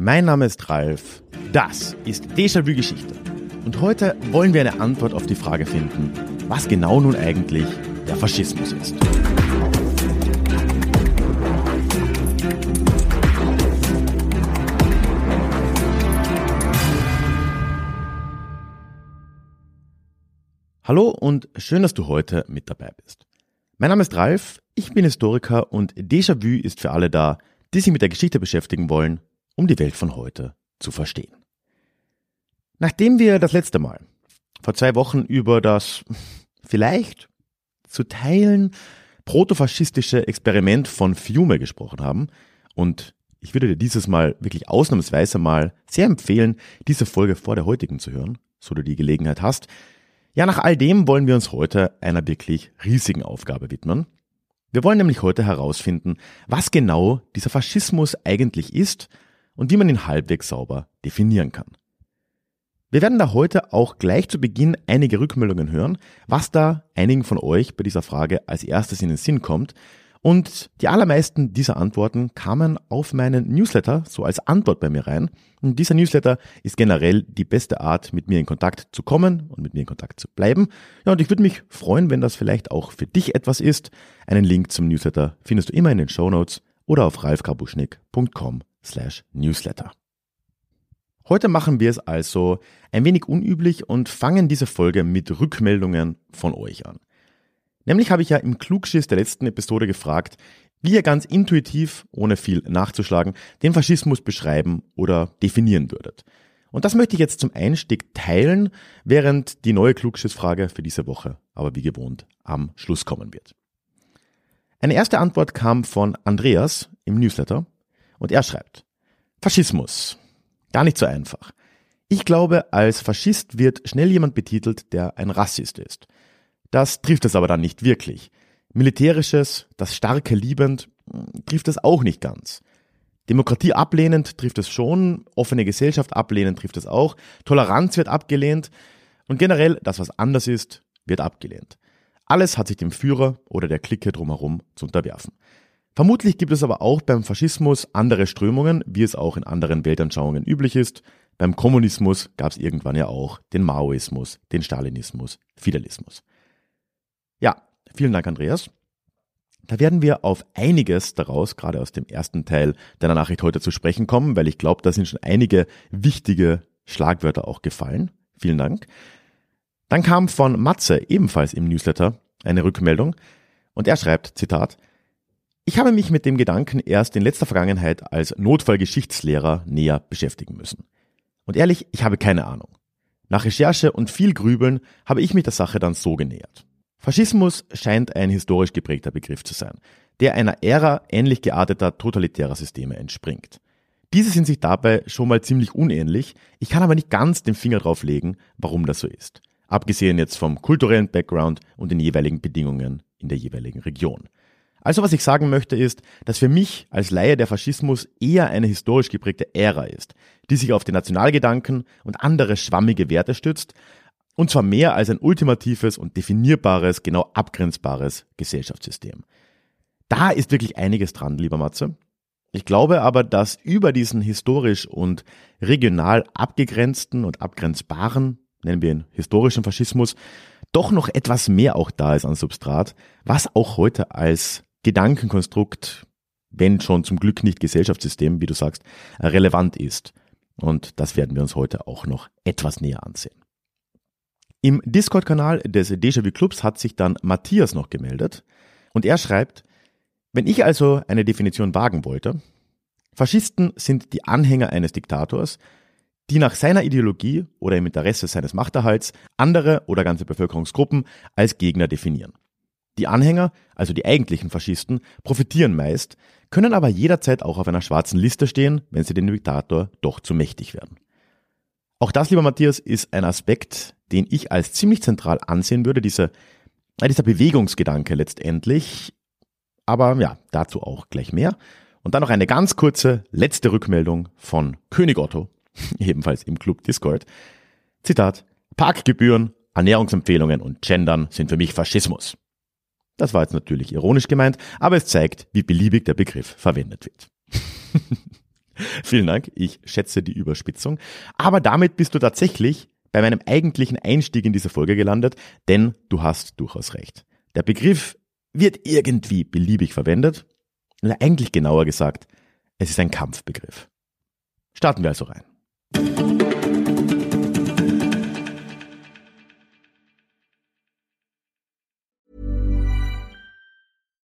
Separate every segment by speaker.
Speaker 1: Mein Name ist Ralf. Das ist Déjà-vu Geschichte. Und heute wollen wir eine Antwort auf die Frage finden, was genau nun eigentlich der Faschismus ist. Hallo und schön, dass du heute mit dabei bist. Mein Name ist Ralf, ich bin Historiker und Déjà-vu ist für alle da, die sich mit der Geschichte beschäftigen wollen, um die Welt von heute zu verstehen. Nachdem wir das letzte Mal vor zwei Wochen über das vielleicht zu teilen protofaschistische Experiment von Fiume gesprochen haben und ich würde dir dieses Mal wirklich ausnahmsweise mal sehr empfehlen, diese Folge vor der heutigen zu hören, so du die Gelegenheit hast, ja, nach all dem wollen wir uns heute einer wirklich riesigen Aufgabe widmen. Wir wollen nämlich heute herausfinden, was genau dieser Faschismus eigentlich ist und wie man ihn halbwegs sauber definieren kann. Wir werden da heute auch gleich zu Beginn einige Rückmeldungen hören, was da einigen von euch bei dieser Frage als erstes in den Sinn kommt und die allermeisten dieser Antworten kamen auf meinen Newsletter so als Antwort bei mir rein. Und dieser Newsletter ist generell die beste Art, mit mir in Kontakt zu kommen und mit mir in Kontakt zu bleiben. Ja, und ich würde mich freuen, wenn das vielleicht auch für dich etwas ist. Einen Link zum Newsletter findest du immer in den Show Notes oder auf ralfkarbuschnick.com slash newsletter. Heute machen wir es also ein wenig unüblich und fangen diese Folge mit Rückmeldungen von euch an. Nämlich habe ich ja im Klugschiss der letzten Episode gefragt, wie ihr ganz intuitiv, ohne viel nachzuschlagen, den Faschismus beschreiben oder definieren würdet. Und das möchte ich jetzt zum Einstieg teilen, während die neue Klugschissfrage für diese Woche aber wie gewohnt am Schluss kommen wird. Eine erste Antwort kam von Andreas im Newsletter und er schreibt, Faschismus. Gar nicht so einfach. Ich glaube, als Faschist wird schnell jemand betitelt, der ein Rassist ist. Das trifft es aber dann nicht wirklich. Militärisches, das Starke liebend, trifft es auch nicht ganz. Demokratie ablehnend trifft es schon, offene Gesellschaft ablehnend trifft es auch, Toleranz wird abgelehnt und generell das, was anders ist, wird abgelehnt. Alles hat sich dem Führer oder der Clique drumherum zu unterwerfen. Vermutlich gibt es aber auch beim Faschismus andere Strömungen, wie es auch in anderen Weltanschauungen üblich ist. Beim Kommunismus gab es irgendwann ja auch den Maoismus, den Stalinismus, Fidelismus. Ja, vielen Dank, Andreas. Da werden wir auf einiges daraus, gerade aus dem ersten Teil deiner Nachricht heute zu sprechen kommen, weil ich glaube, da sind schon einige wichtige Schlagwörter auch gefallen. Vielen Dank. Dann kam von Matze ebenfalls im Newsletter eine Rückmeldung und er schreibt, Zitat, ich habe mich mit dem Gedanken erst in letzter Vergangenheit als Notfallgeschichtslehrer näher beschäftigen müssen. Und ehrlich, ich habe keine Ahnung. Nach Recherche und viel Grübeln habe ich mich der Sache dann so genähert. Faschismus scheint ein historisch geprägter Begriff zu sein, der einer Ära ähnlich gearteter totalitärer Systeme entspringt. Diese sind sich dabei schon mal ziemlich unähnlich, ich kann aber nicht ganz den Finger drauf legen, warum das so ist. Abgesehen jetzt vom kulturellen Background und den jeweiligen Bedingungen in der jeweiligen Region. Also was ich sagen möchte ist, dass für mich als Laie der Faschismus eher eine historisch geprägte Ära ist, die sich auf den Nationalgedanken und andere schwammige Werte stützt, und zwar mehr als ein ultimatives und definierbares, genau abgrenzbares Gesellschaftssystem. Da ist wirklich einiges dran, lieber Matze. Ich glaube aber, dass über diesen historisch und regional abgegrenzten und abgrenzbaren, nennen wir ihn historischen Faschismus, doch noch etwas mehr auch da ist an Substrat, was auch heute als Gedankenkonstrukt, wenn schon zum Glück nicht Gesellschaftssystem, wie du sagst, relevant ist. Und das werden wir uns heute auch noch etwas näher ansehen. Im Discord-Kanal des Déjà-vu Clubs hat sich dann Matthias noch gemeldet und er schreibt, wenn ich also eine Definition wagen wollte, Faschisten sind die Anhänger eines Diktators, die nach seiner Ideologie oder im Interesse seines Machterhalts andere oder ganze Bevölkerungsgruppen als Gegner definieren. Die Anhänger, also die eigentlichen Faschisten, profitieren meist, können aber jederzeit auch auf einer schwarzen Liste stehen, wenn sie dem Diktator doch zu mächtig werden. Auch das, lieber Matthias, ist ein Aspekt, den ich als ziemlich zentral ansehen würde, diese, dieser Bewegungsgedanke letztendlich. Aber ja, dazu auch gleich mehr. Und dann noch eine ganz kurze letzte Rückmeldung von König Otto, ebenfalls im Club Discord. Zitat, Parkgebühren, Ernährungsempfehlungen und Gendern sind für mich Faschismus. Das war jetzt natürlich ironisch gemeint, aber es zeigt, wie beliebig der Begriff verwendet wird. Vielen Dank, ich schätze die Überspitzung. Aber damit bist du tatsächlich bei meinem eigentlichen Einstieg in diese Folge gelandet, denn du hast durchaus recht. Der Begriff wird irgendwie beliebig verwendet, oder eigentlich genauer gesagt, es ist ein Kampfbegriff. Starten wir also rein.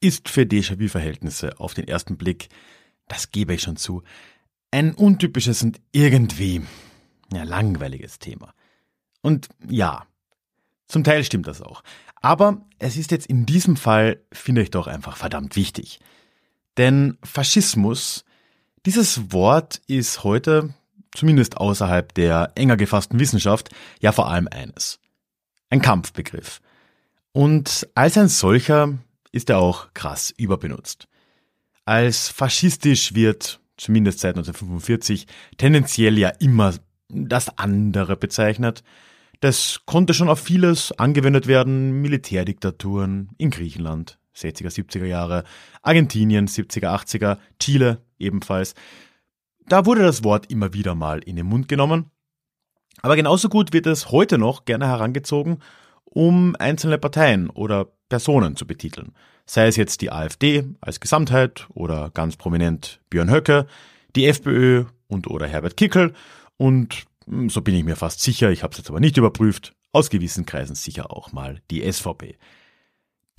Speaker 1: ist für Déjà-vu-Verhältnisse auf den ersten Blick, das gebe ich schon zu, ein untypisches und irgendwie ja, langweiliges Thema. Und ja, zum Teil stimmt das auch. Aber es ist jetzt in diesem Fall, finde ich doch einfach verdammt wichtig. Denn Faschismus, dieses Wort ist heute, zumindest außerhalb der enger gefassten Wissenschaft, ja vor allem eines. Ein Kampfbegriff. Und als ein solcher ist er auch krass überbenutzt. Als faschistisch wird, zumindest seit 1945, tendenziell ja immer das andere bezeichnet. Das konnte schon auf vieles angewendet werden, Militärdiktaturen in Griechenland, 60er, 70er Jahre, Argentinien, 70er, 80er, Chile ebenfalls. Da wurde das Wort immer wieder mal in den Mund genommen. Aber genauso gut wird es heute noch gerne herangezogen, um einzelne Parteien oder Personen zu betiteln. Sei es jetzt die AfD als Gesamtheit oder ganz prominent Björn Höcke, die FPÖ und oder Herbert Kickel und hm, so bin ich mir fast sicher, ich habe es jetzt aber nicht überprüft, aus gewissen Kreisen sicher auch mal die SVP.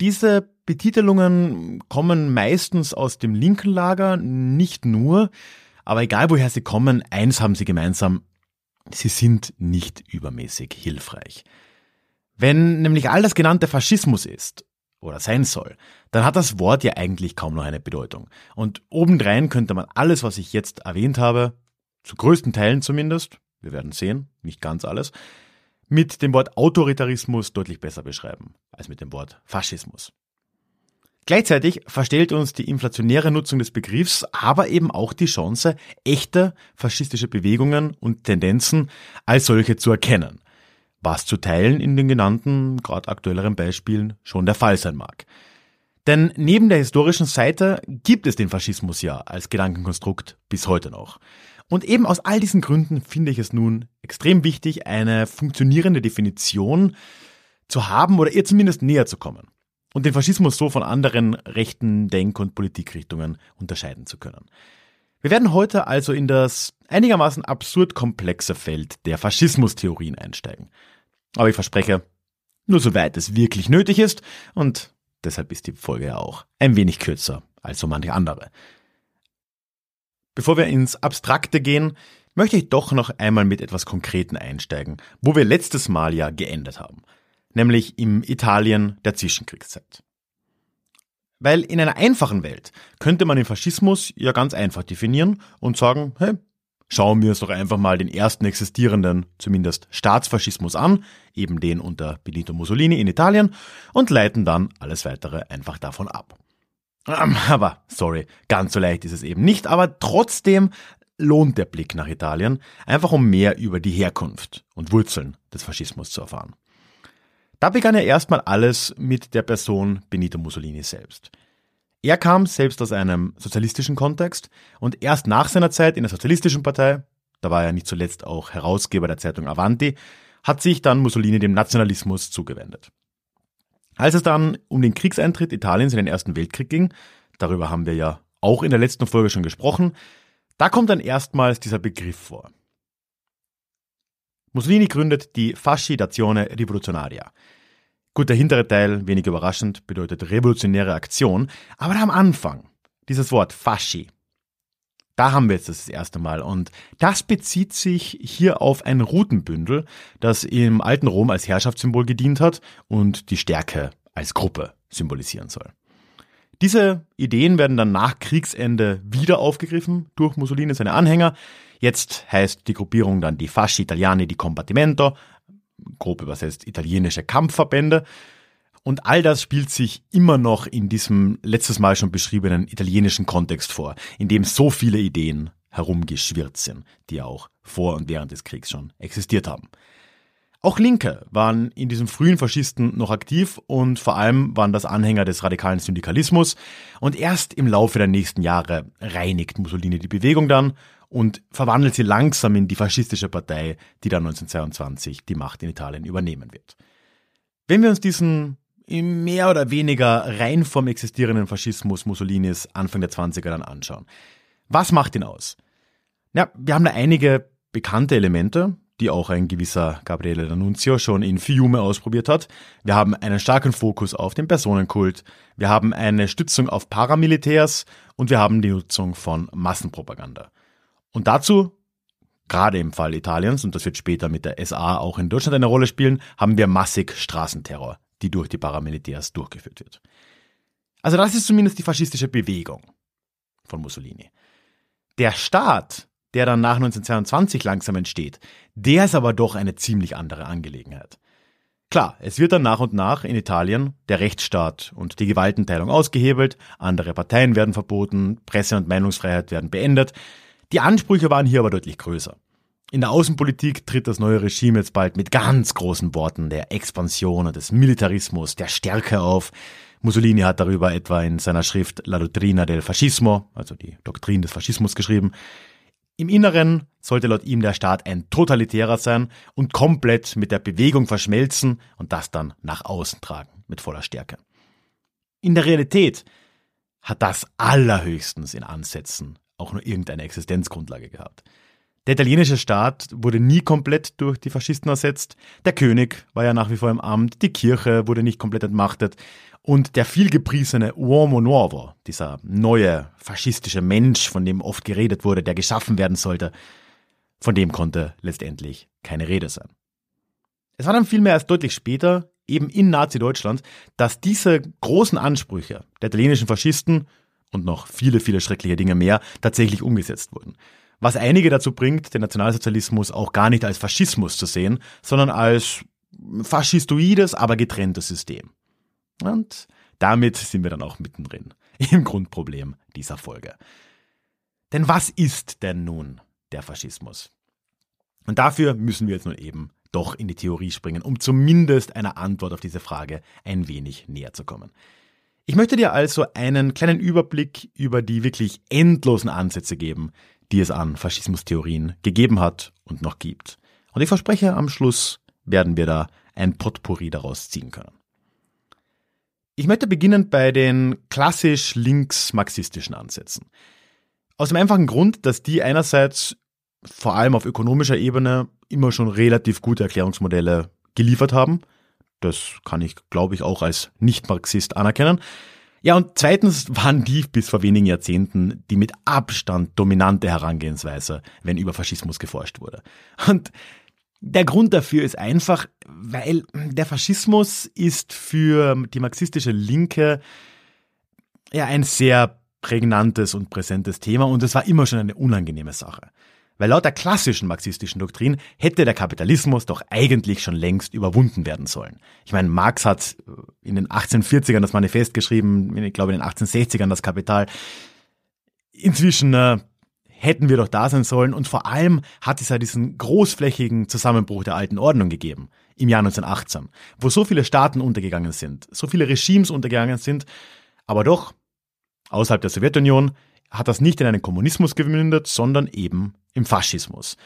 Speaker 1: Diese Betitelungen kommen meistens aus dem linken Lager, nicht nur, aber egal woher sie kommen, eins haben sie gemeinsam, sie sind nicht übermäßig hilfreich. Wenn nämlich all das genannte Faschismus ist oder sein soll, dann hat das Wort ja eigentlich kaum noch eine Bedeutung. Und obendrein könnte man alles, was ich jetzt erwähnt habe, zu größten Teilen zumindest, wir werden sehen, nicht ganz alles, mit dem Wort Autoritarismus deutlich besser beschreiben als mit dem Wort Faschismus. Gleichzeitig verstellt uns die inflationäre Nutzung des Begriffs aber eben auch die Chance, echte faschistische Bewegungen und Tendenzen als solche zu erkennen was zu teilen in den genannten, gerade aktuelleren Beispielen schon der Fall sein mag. Denn neben der historischen Seite gibt es den Faschismus ja als Gedankenkonstrukt bis heute noch. Und eben aus all diesen Gründen finde ich es nun extrem wichtig, eine funktionierende Definition zu haben oder ihr zumindest näher zu kommen und den Faschismus so von anderen rechten Denk- und Politikrichtungen unterscheiden zu können. Wir werden heute also in das einigermaßen absurd komplexe Feld der Faschismustheorien einsteigen. Aber ich verspreche, nur soweit es wirklich nötig ist und deshalb ist die Folge ja auch ein wenig kürzer als so manche andere. Bevor wir ins Abstrakte gehen, möchte ich doch noch einmal mit etwas Konkreten einsteigen, wo wir letztes Mal ja geendet haben, nämlich im Italien der Zwischenkriegszeit. Weil in einer einfachen Welt könnte man den Faschismus ja ganz einfach definieren und sagen, hey, schauen wir uns doch einfach mal den ersten existierenden, zumindest Staatsfaschismus an, eben den unter Benito Mussolini in Italien, und leiten dann alles weitere einfach davon ab. Ähm, aber, sorry, ganz so leicht ist es eben nicht, aber trotzdem lohnt der Blick nach Italien, einfach um mehr über die Herkunft und Wurzeln des Faschismus zu erfahren. Da begann ja erstmal alles mit der Person Benito Mussolini selbst. Er kam selbst aus einem sozialistischen Kontext und erst nach seiner Zeit in der sozialistischen Partei, da war er nicht zuletzt auch Herausgeber der Zeitung Avanti, hat sich dann Mussolini dem Nationalismus zugewendet. Als es dann um den Kriegseintritt Italiens in den Ersten Weltkrieg ging, darüber haben wir ja auch in der letzten Folge schon gesprochen, da kommt dann erstmals dieser Begriff vor. Mussolini gründet die Fasci d'Azione Rivoluzionaria. Gut, der hintere Teil, wenig überraschend, bedeutet revolutionäre Aktion, aber am Anfang, dieses Wort Fasci, da haben wir jetzt das erste Mal und das bezieht sich hier auf ein Rutenbündel, das im alten Rom als Herrschaftssymbol gedient hat und die Stärke als Gruppe symbolisieren soll. Diese Ideen werden dann nach Kriegsende wieder aufgegriffen durch Mussolini und seine Anhänger. Jetzt heißt die Gruppierung dann die Fasci Italiani di Combattimento, grob übersetzt italienische Kampfverbände. Und all das spielt sich immer noch in diesem letztes Mal schon beschriebenen italienischen Kontext vor, in dem so viele Ideen herumgeschwirrt sind, die auch vor und während des Kriegs schon existiert haben. Auch Linke waren in diesem frühen Faschisten noch aktiv und vor allem waren das Anhänger des radikalen Syndikalismus und erst im Laufe der nächsten Jahre reinigt Mussolini die Bewegung dann und verwandelt sie langsam in die faschistische Partei, die dann 1922 die Macht in Italien übernehmen wird. Wenn wir uns diesen im mehr oder weniger rein vom existierenden Faschismus Mussolinis Anfang der 20er dann anschauen. Was macht ihn aus? Ja, wir haben da einige bekannte Elemente, die auch ein gewisser Gabriele D'Annunzio schon in Fiume ausprobiert hat. Wir haben einen starken Fokus auf den Personenkult, wir haben eine Stützung auf Paramilitärs und wir haben die Nutzung von Massenpropaganda. Und dazu, gerade im Fall Italiens, und das wird später mit der SA auch in Deutschland eine Rolle spielen, haben wir massig Straßenterror, die durch die Paramilitärs durchgeführt wird. Also das ist zumindest die faschistische Bewegung von Mussolini. Der Staat der dann nach 1922 langsam entsteht, der ist aber doch eine ziemlich andere Angelegenheit. Klar, es wird dann nach und nach in Italien der Rechtsstaat und die Gewaltenteilung ausgehebelt, andere Parteien werden verboten, Presse- und Meinungsfreiheit werden beendet. Die Ansprüche waren hier aber deutlich größer. In der Außenpolitik tritt das neue Regime jetzt bald mit ganz großen Worten der Expansion und des Militarismus, der Stärke auf. Mussolini hat darüber etwa in seiner Schrift La Dottrina del Fascismo, also die Doktrin des Faschismus geschrieben. Im Inneren sollte laut ihm der Staat ein totalitärer sein und komplett mit der Bewegung verschmelzen und das dann nach außen tragen mit voller Stärke. In der Realität hat das allerhöchstens in Ansätzen auch nur irgendeine Existenzgrundlage gehabt. Der italienische Staat wurde nie komplett durch die Faschisten ersetzt, der König war ja nach wie vor im Amt, die Kirche wurde nicht komplett entmachtet und der vielgepriesene Uomo Nuovo, dieser neue faschistische Mensch, von dem oft geredet wurde, der geschaffen werden sollte, von dem konnte letztendlich keine Rede sein. Es war dann vielmehr erst deutlich später, eben in Nazi-Deutschland, dass diese großen Ansprüche der italienischen Faschisten und noch viele, viele schreckliche Dinge mehr tatsächlich umgesetzt wurden. Was einige dazu bringt, den Nationalsozialismus auch gar nicht als Faschismus zu sehen, sondern als faschistoides, aber getrenntes System. Und damit sind wir dann auch mittendrin im Grundproblem dieser Folge. Denn was ist denn nun der Faschismus? Und dafür müssen wir jetzt nun eben doch in die Theorie springen, um zumindest einer Antwort auf diese Frage ein wenig näher zu kommen. Ich möchte dir also einen kleinen Überblick über die wirklich endlosen Ansätze geben, die es an Faschismustheorien gegeben hat und noch gibt. Und ich verspreche, am Schluss werden wir da ein Potpourri daraus ziehen können. Ich möchte beginnen bei den klassisch links-marxistischen Ansätzen. Aus dem einfachen Grund, dass die einerseits vor allem auf ökonomischer Ebene immer schon relativ gute Erklärungsmodelle geliefert haben. Das kann ich, glaube ich, auch als Nicht-Marxist anerkennen. Ja, und zweitens waren die bis vor wenigen Jahrzehnten die mit Abstand dominante Herangehensweise, wenn über Faschismus geforscht wurde. Und der Grund dafür ist einfach, weil der Faschismus ist für die marxistische Linke ja ein sehr prägnantes und präsentes Thema und es war immer schon eine unangenehme Sache. Weil laut der klassischen marxistischen Doktrin hätte der Kapitalismus doch eigentlich schon längst überwunden werden sollen. Ich meine, Marx hat in den 1840ern das Manifest geschrieben, ich glaube in den 1860ern das Kapital. Inzwischen äh, hätten wir doch da sein sollen. Und vor allem hat es ja diesen großflächigen Zusammenbruch der alten Ordnung gegeben im Jahr 1918, wo so viele Staaten untergegangen sind, so viele Regimes untergegangen sind, aber doch außerhalb der Sowjetunion hat das nicht in einen Kommunismus gemündet, sondern eben im Faschismus.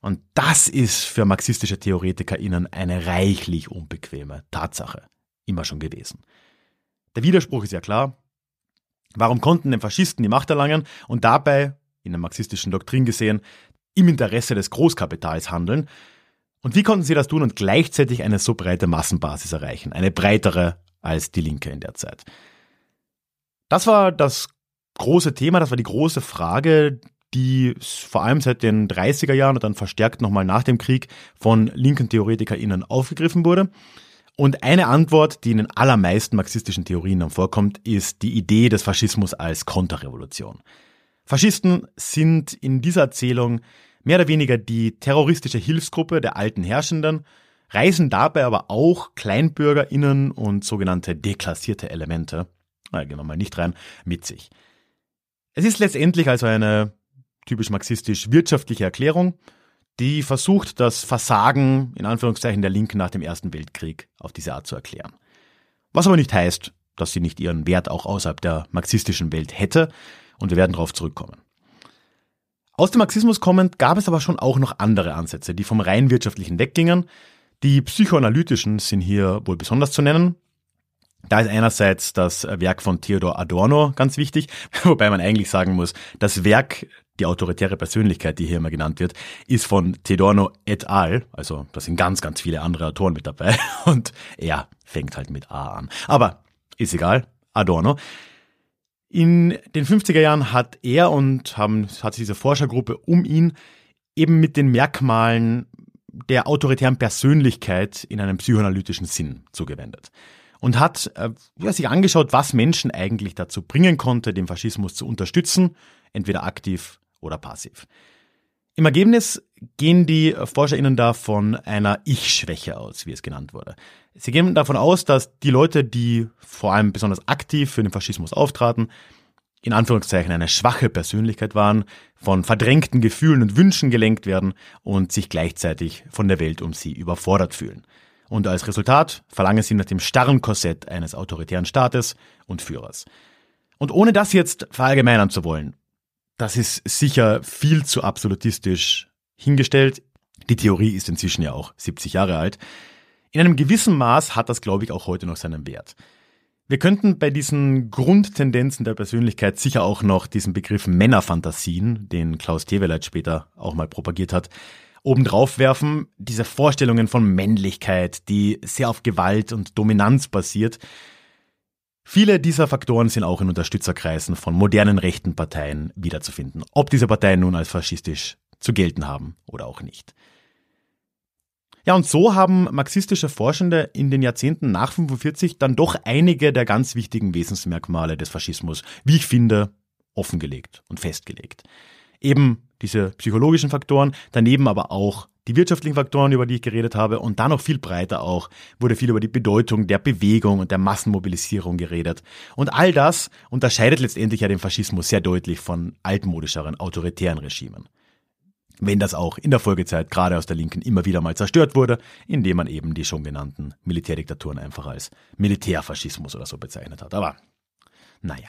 Speaker 1: Und das ist für marxistische TheoretikerInnen eine reichlich unbequeme Tatsache. Immer schon gewesen. Der Widerspruch ist ja klar. Warum konnten den Faschisten die Macht erlangen und dabei in der marxistischen Doktrin gesehen, im Interesse des Großkapitals handeln. Und wie konnten sie das tun und gleichzeitig eine so breite Massenbasis erreichen, eine breitere als die Linke in der Zeit? Das war das große Thema, das war die große Frage, die vor allem seit den 30er Jahren und dann verstärkt nochmal nach dem Krieg von linken TheoretikerInnen aufgegriffen wurde. Und eine Antwort, die in den allermeisten marxistischen Theorien dann vorkommt, ist die Idee des Faschismus als Konterrevolution. Faschisten sind in dieser Erzählung mehr oder weniger die terroristische Hilfsgruppe der alten Herrschenden, reisen dabei aber auch KleinbürgerInnen und sogenannte deklassierte Elemente, gehen wir mal nicht rein, mit sich. Es ist letztendlich also eine typisch marxistisch wirtschaftliche Erklärung, die versucht, das Versagen in Anführungszeichen der Linken nach dem Ersten Weltkrieg auf diese Art zu erklären. Was aber nicht heißt, dass sie nicht ihren Wert auch außerhalb der marxistischen Welt hätte, und wir werden darauf zurückkommen. Aus dem Marxismus kommend gab es aber schon auch noch andere Ansätze, die vom rein wirtschaftlichen weggingen. Die psychoanalytischen sind hier wohl besonders zu nennen. Da ist einerseits das Werk von Theodor Adorno ganz wichtig, wobei man eigentlich sagen muss, das Werk, die autoritäre Persönlichkeit, die hier immer genannt wird, ist von Theodorno et al. Also da sind ganz, ganz viele andere Autoren mit dabei und er fängt halt mit A an. Aber ist egal, Adorno. In den 50er Jahren hat er und haben, hat diese Forschergruppe um ihn eben mit den Merkmalen der autoritären Persönlichkeit in einem psychoanalytischen Sinn zugewendet und hat äh, ja, sich angeschaut, was Menschen eigentlich dazu bringen konnte, den Faschismus zu unterstützen, entweder aktiv oder passiv. Im Ergebnis gehen die ForscherInnen da von einer Ich-Schwäche aus, wie es genannt wurde. Sie gehen davon aus, dass die Leute, die vor allem besonders aktiv für den Faschismus auftraten, in Anführungszeichen eine schwache Persönlichkeit waren, von verdrängten Gefühlen und Wünschen gelenkt werden und sich gleichzeitig von der Welt um sie überfordert fühlen. Und als Resultat verlangen sie nach dem starren Korsett eines autoritären Staates und Führers. Und ohne das jetzt verallgemeinern zu wollen, das ist sicher viel zu absolutistisch hingestellt. Die Theorie ist inzwischen ja auch 70 Jahre alt. In einem gewissen Maß hat das, glaube ich, auch heute noch seinen Wert. Wir könnten bei diesen Grundtendenzen der Persönlichkeit sicher auch noch diesen Begriff Männerfantasien, den Klaus Teweleit später auch mal propagiert hat, obendrauf werfen. Diese Vorstellungen von Männlichkeit, die sehr auf Gewalt und Dominanz basiert, Viele dieser Faktoren sind auch in Unterstützerkreisen von modernen rechten Parteien wiederzufinden, ob diese Parteien nun als faschistisch zu gelten haben oder auch nicht. Ja, und so haben marxistische Forschende in den Jahrzehnten nach 45 dann doch einige der ganz wichtigen Wesensmerkmale des Faschismus, wie ich finde, offengelegt und festgelegt. Eben diese psychologischen Faktoren, daneben aber auch die wirtschaftlichen Faktoren, über die ich geredet habe, und dann noch viel breiter auch, wurde viel über die Bedeutung der Bewegung und der Massenmobilisierung geredet. Und all das unterscheidet letztendlich ja den Faschismus sehr deutlich von altmodischeren, autoritären Regimen. Wenn das auch in der Folgezeit gerade aus der Linken immer wieder mal zerstört wurde, indem man eben die schon genannten Militärdiktaturen einfach als Militärfaschismus oder so bezeichnet hat. Aber naja.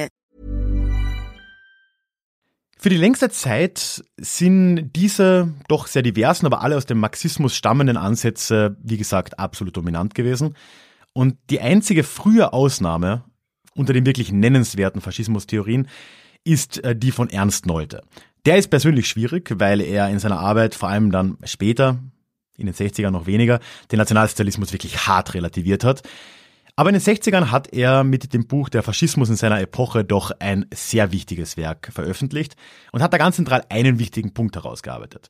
Speaker 1: Für die längste Zeit sind diese doch sehr diversen, aber alle aus dem Marxismus stammenden Ansätze, wie gesagt, absolut dominant gewesen. Und die einzige frühe Ausnahme unter den wirklich nennenswerten Faschismustheorien ist äh, die von Ernst Nolte. Der ist persönlich schwierig, weil er in seiner Arbeit vor allem dann später, in den 60ern noch weniger, den Nationalsozialismus wirklich hart relativiert hat. Aber in den 60ern hat er mit dem Buch Der Faschismus in seiner Epoche doch ein sehr wichtiges Werk veröffentlicht und hat da ganz zentral einen wichtigen Punkt herausgearbeitet.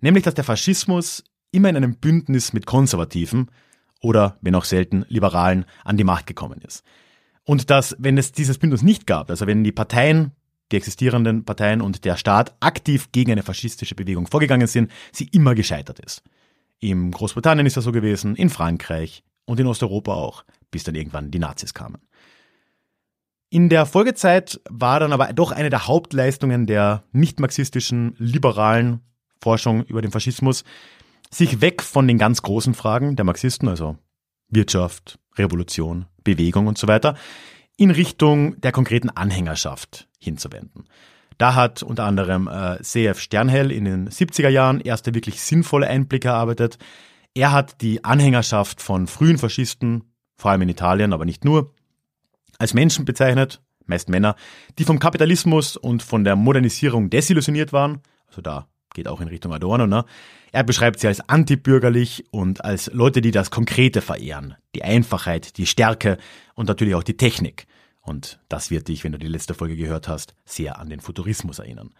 Speaker 1: Nämlich, dass der Faschismus immer in einem Bündnis mit Konservativen oder, wenn auch selten, Liberalen an die Macht gekommen ist. Und dass, wenn es dieses Bündnis nicht gab, also wenn die Parteien, die existierenden Parteien und der Staat aktiv gegen eine faschistische Bewegung vorgegangen sind, sie immer gescheitert ist. In Großbritannien ist das so gewesen, in Frankreich und in Osteuropa auch bis dann irgendwann die Nazis kamen. In der Folgezeit war dann aber doch eine der Hauptleistungen der nicht-marxistischen, liberalen Forschung über den Faschismus, sich weg von den ganz großen Fragen der Marxisten, also Wirtschaft, Revolution, Bewegung und so weiter, in Richtung der konkreten Anhängerschaft hinzuwenden. Da hat unter anderem äh, CF Sternhell in den 70er Jahren erste wirklich sinnvolle Einblicke erarbeitet. Er hat die Anhängerschaft von frühen Faschisten, vor allem in Italien, aber nicht nur, als Menschen bezeichnet, meist Männer, die vom Kapitalismus und von der Modernisierung desillusioniert waren. Also da geht auch in Richtung Adorno, ne? Er beschreibt sie als antibürgerlich und als Leute, die das Konkrete verehren. Die Einfachheit, die Stärke und natürlich auch die Technik. Und das wird dich, wenn du die letzte Folge gehört hast, sehr an den Futurismus erinnern.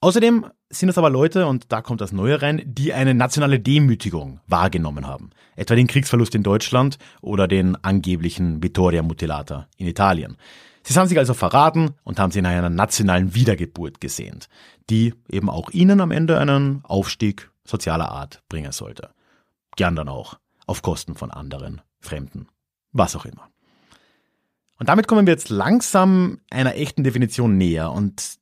Speaker 1: Außerdem sind es aber Leute, und da kommt das Neue rein, die eine nationale Demütigung wahrgenommen haben. Etwa den Kriegsverlust in Deutschland oder den angeblichen Vittoria Mutilata in Italien. Sie haben sich also verraten und haben sich nach einer nationalen Wiedergeburt gesehnt, die eben auch ihnen am Ende einen Aufstieg sozialer Art bringen sollte. Gern dann auch auf Kosten von anderen, Fremden, was auch immer. Und damit kommen wir jetzt langsam einer echten Definition näher und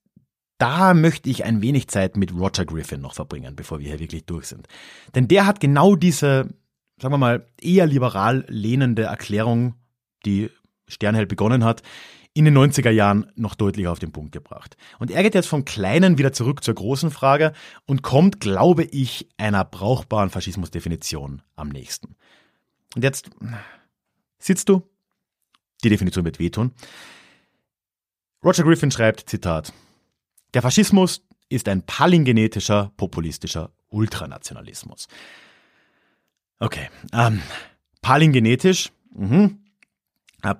Speaker 1: da möchte ich ein wenig Zeit mit Roger Griffin noch verbringen, bevor wir hier wirklich durch sind. Denn der hat genau diese, sagen wir mal, eher liberal lehnende Erklärung, die Sternhell begonnen hat, in den 90er Jahren noch deutlich auf den Punkt gebracht. Und er geht jetzt vom Kleinen wieder zurück zur großen Frage und kommt, glaube ich, einer brauchbaren Faschismusdefinition am nächsten. Und jetzt sitzt du, die Definition wird wehtun. Roger Griffin schreibt, Zitat, der Faschismus ist ein palingenetischer, populistischer Ultranationalismus. Okay, ähm, palingenetisch, mhm.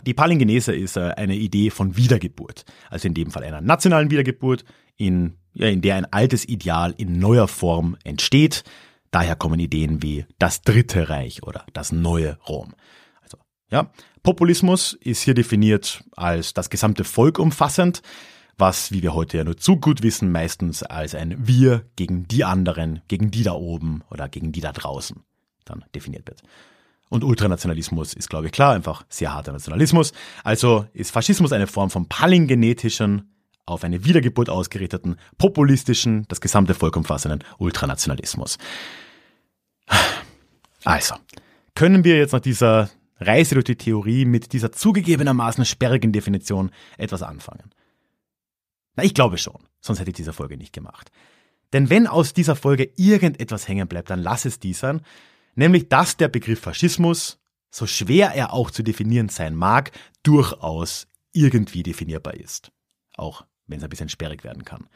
Speaker 1: Die Palingenese ist äh, eine Idee von Wiedergeburt, also in dem Fall einer nationalen Wiedergeburt, in, ja, in der ein altes Ideal in neuer Form entsteht. Daher kommen Ideen wie das Dritte Reich oder das neue Rom. Also, ja, Populismus ist hier definiert als das gesamte Volk umfassend was, wie wir heute ja nur zu gut wissen, meistens als ein Wir gegen die anderen, gegen die da oben oder gegen die da draußen dann definiert wird. Und Ultranationalismus ist, glaube ich, klar, einfach sehr harter Nationalismus. Also ist Faschismus eine Form von palingenetischen, auf eine Wiedergeburt ausgerichteten, populistischen, das gesamte Volk umfassenden Ultranationalismus. Also, können wir jetzt nach dieser Reise durch die Theorie mit dieser zugegebenermaßen sperrigen Definition etwas anfangen? Na, ich glaube schon, sonst hätte ich diese Folge nicht gemacht. Denn wenn aus dieser Folge irgendetwas hängen bleibt, dann lass es dies sein, nämlich dass der Begriff Faschismus, so schwer er auch zu definieren sein mag, durchaus irgendwie definierbar ist. Auch wenn es ein bisschen sperrig werden kann.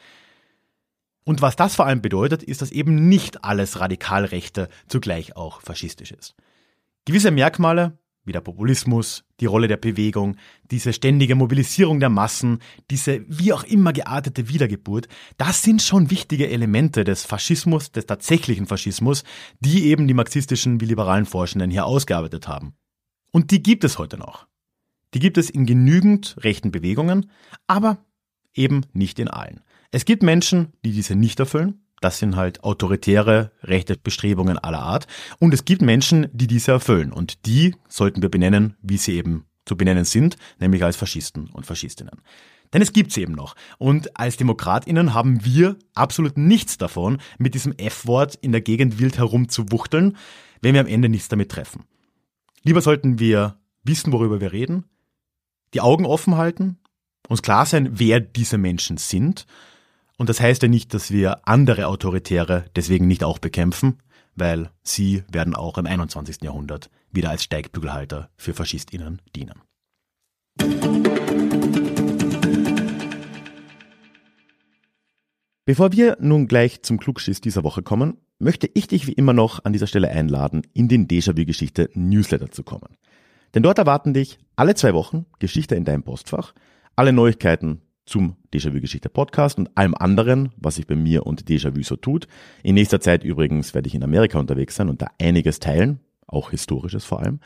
Speaker 1: Und was das vor allem bedeutet, ist, dass eben nicht alles Radikalrechte zugleich auch faschistisch ist. Gewisse Merkmale, wie der Populismus, die Rolle der Bewegung, diese ständige Mobilisierung der Massen, diese wie auch immer geartete Wiedergeburt, das sind schon wichtige Elemente des Faschismus, des tatsächlichen Faschismus, die eben die marxistischen wie liberalen Forschenden hier ausgearbeitet haben. Und die gibt es heute noch. Die gibt es in genügend rechten Bewegungen, aber eben nicht in allen. Es gibt Menschen, die diese nicht erfüllen, das sind halt autoritäre rechte Bestrebungen aller Art. Und es gibt Menschen, die diese erfüllen. Und die sollten wir benennen, wie sie eben zu benennen sind, nämlich als Faschisten und Faschistinnen. Denn es gibt sie eben noch. Und als DemokratInnen haben wir absolut nichts davon, mit diesem F-Wort in der Gegend wild herumzuwuchteln, wenn wir am Ende nichts damit treffen. Lieber sollten wir wissen, worüber wir reden, die Augen offen halten, uns klar sein, wer diese Menschen sind und das heißt ja nicht, dass wir andere Autoritäre deswegen nicht auch bekämpfen, weil sie werden auch im 21. Jahrhundert wieder als Steigbügelhalter für FaschistInnen dienen. Bevor wir nun gleich zum Klugschiss dieser Woche kommen, möchte ich dich wie immer noch an dieser Stelle einladen, in den Déjà-vu-Geschichte Newsletter zu kommen. Denn dort erwarten dich alle zwei Wochen Geschichte in deinem Postfach, alle Neuigkeiten zum Déjà-vu-Geschichte Podcast und allem anderen, was sich bei mir und Déjà-vu so tut. In nächster Zeit übrigens werde ich in Amerika unterwegs sein und da einiges teilen, auch historisches vor allem.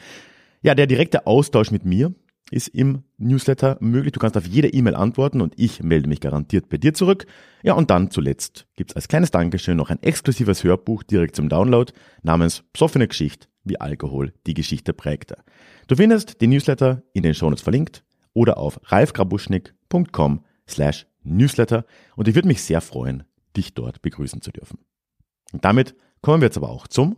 Speaker 1: Ja, der direkte Austausch mit mir ist im Newsletter möglich. Du kannst auf jede E-Mail antworten und ich melde mich garantiert bei dir zurück. Ja, und dann zuletzt gibt's als kleines Dankeschön noch ein exklusives Hörbuch direkt zum Download namens Psoffene Geschichte, wie Alkohol die Geschichte prägte. Du findest den Newsletter in den Shownotes verlinkt oder auf ralfgrabuschnik.com slash newsletter und ich würde mich sehr freuen, dich dort begrüßen zu dürfen. Und damit kommen wir jetzt aber auch zum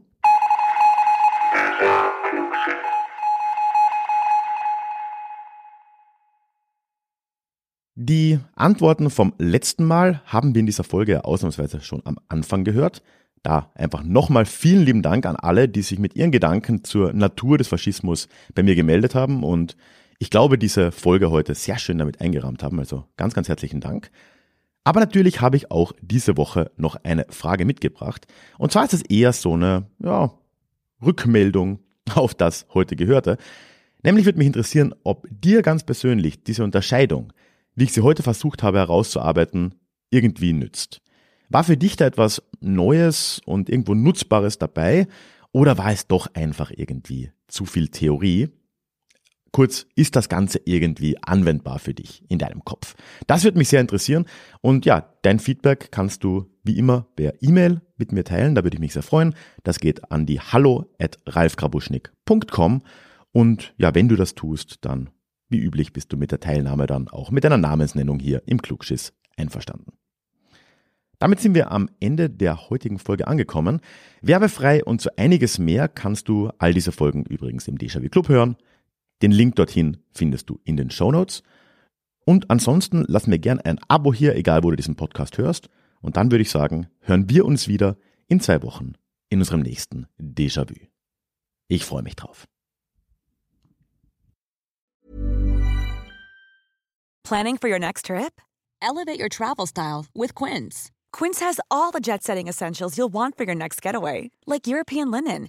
Speaker 1: Die Antworten vom letzten Mal haben wir in dieser Folge ausnahmsweise schon am Anfang gehört. Da einfach nochmal vielen lieben Dank an alle, die sich mit ihren Gedanken zur Natur des Faschismus bei mir gemeldet haben und ich glaube, diese Folge heute sehr schön damit eingerahmt haben. Also ganz, ganz herzlichen Dank. Aber natürlich habe ich auch diese Woche noch eine Frage mitgebracht. Und zwar ist es eher so eine ja, Rückmeldung auf das heute Gehörte. Nämlich würde mich interessieren, ob dir ganz persönlich diese Unterscheidung wie ich sie heute versucht habe herauszuarbeiten, irgendwie nützt. War für dich da etwas Neues und irgendwo Nutzbares dabei oder war es doch einfach irgendwie zu viel Theorie? Kurz, ist das Ganze irgendwie anwendbar für dich in deinem Kopf? Das würde mich sehr interessieren und ja, dein Feedback kannst du wie immer per E-Mail mit mir teilen, da würde ich mich sehr freuen. Das geht an die hallo at ralfgrabuschnick.com und ja, wenn du das tust, dann wie üblich bist du mit der Teilnahme dann auch mit deiner Namensnennung hier im Klugschiss einverstanden. Damit sind wir am Ende der heutigen Folge angekommen. Werbefrei und so einiges mehr kannst du all diese Folgen übrigens im Déjà-vu Club hören. Den Link dorthin findest du in den Show Notes. Und ansonsten lass mir gern ein Abo hier, egal wo du diesen Podcast hörst. Und dann würde ich sagen, hören wir uns wieder in zwei Wochen in unserem nächsten Déjà-vu. Ich freue mich drauf.
Speaker 2: Planning for your next trip? Elevate your travel style with Quince. Quince has all the jet setting essentials you'll want for your next getaway, like European linen,